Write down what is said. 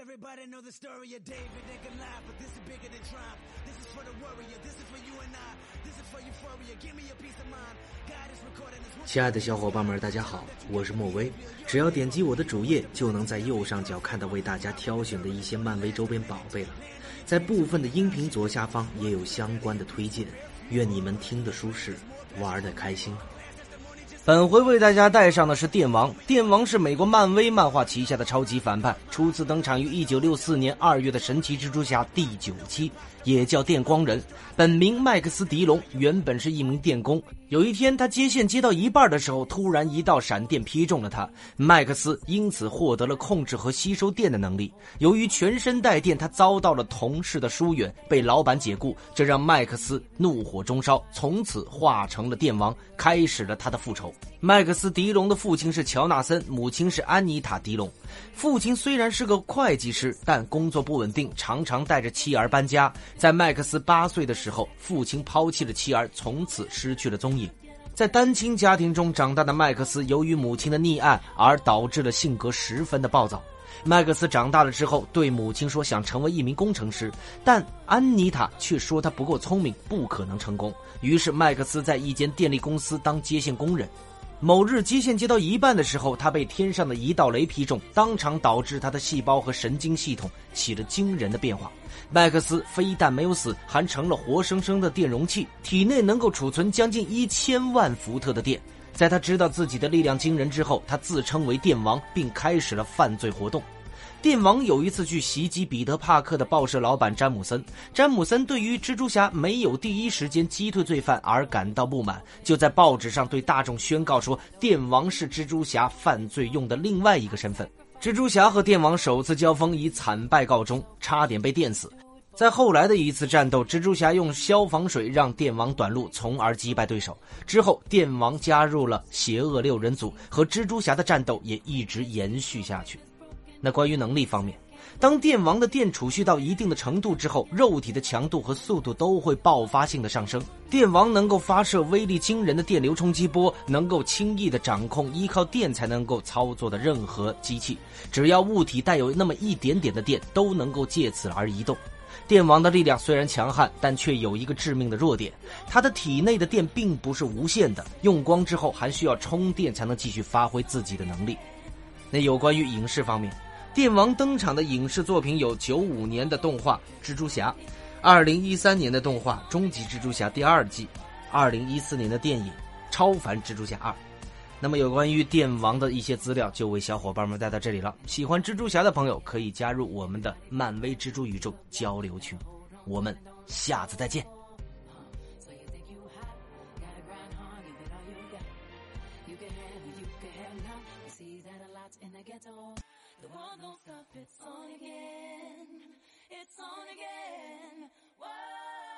everybody know the story of David and Goliath, but this is bigger than triumph. This is for the warrior, this is for you and I, this is for euphoria. Give me a peace of mind. God is recording this. 亲爱的小伙伴们，大家好，我是莫威。只要点击我的主页，就能在右上角看到为大家挑选的一些漫威周边宝贝了。在部分的音频左下方也有相关的推荐。愿你们听得舒适，玩得开心。本回为大家带上的是电王。电王是美国漫威漫画旗下的超级反派，初次登场于一九六四年二月的神奇蜘蛛侠第九期，也叫电光人。本名麦克斯·迪龙，原本是一名电工。有一天，他接线接到一半的时候，突然一道闪电劈中了他。麦克斯因此获得了控制和吸收电的能力。由于全身带电，他遭到了同事的疏远，被老板解雇，这让麦克斯怒火中烧，从此化成了电王，开始了他的复仇。麦克斯·迪龙的父亲是乔纳森，母亲是安妮塔·迪龙。父亲虽然是个会计师，但工作不稳定，常常带着妻儿搬家。在麦克斯八岁的时候，父亲抛弃了妻儿，从此失去了踪。在单亲家庭中长大的麦克斯，由于母亲的溺爱而导致了性格十分的暴躁。麦克斯长大了之后，对母亲说想成为一名工程师，但安妮塔却说他不够聪明，不可能成功。于是麦克斯在一间电力公司当接线工人。某日极限接到一半的时候，他被天上的一道雷劈中，当场导致他的细胞和神经系统起了惊人的变化。麦克斯非但没有死，还成了活生生的电容器，体内能够储存将近一千万伏特的电。在他知道自己的力量惊人之后，他自称为电王，并开始了犯罪活动。电王有一次去袭击彼得·帕克的报社老板詹姆森，詹姆森对于蜘蛛侠没有第一时间击退罪犯而感到不满，就在报纸上对大众宣告说，电王是蜘蛛侠犯罪用的另外一个身份。蜘蛛侠和电王首次交锋以惨败告终，差点被电死。在后来的一次战斗，蜘蛛侠用消防水让电王短路，从而击败对手。之后，电王加入了邪恶六人组，和蜘蛛侠的战斗也一直延续下去。那关于能力方面，当电王的电储蓄到一定的程度之后，肉体的强度和速度都会爆发性的上升。电王能够发射威力惊人的电流冲击波，能够轻易的掌控依靠电才能够操作的任何机器，只要物体带有那么一点点的电，都能够借此而移动。电王的力量虽然强悍，但却有一个致命的弱点：他的体内的电并不是无限的，用光之后还需要充电才能继续发挥自己的能力。那有关于影视方面。电王登场的影视作品有九五年的动画《蜘蛛侠》，二零一三年的动画《终极蜘蛛侠》第二季，二零一四年的电影《超凡蜘蛛侠二》。那么有关于电王的一些资料就为小伙伴们带到这里了。喜欢蜘蛛侠的朋友可以加入我们的漫威蜘蛛宇宙交流群。我们下次再见。you can have now. We see that a lot in the ghetto. The world don't stop, it's on again. It's on again. Whoa.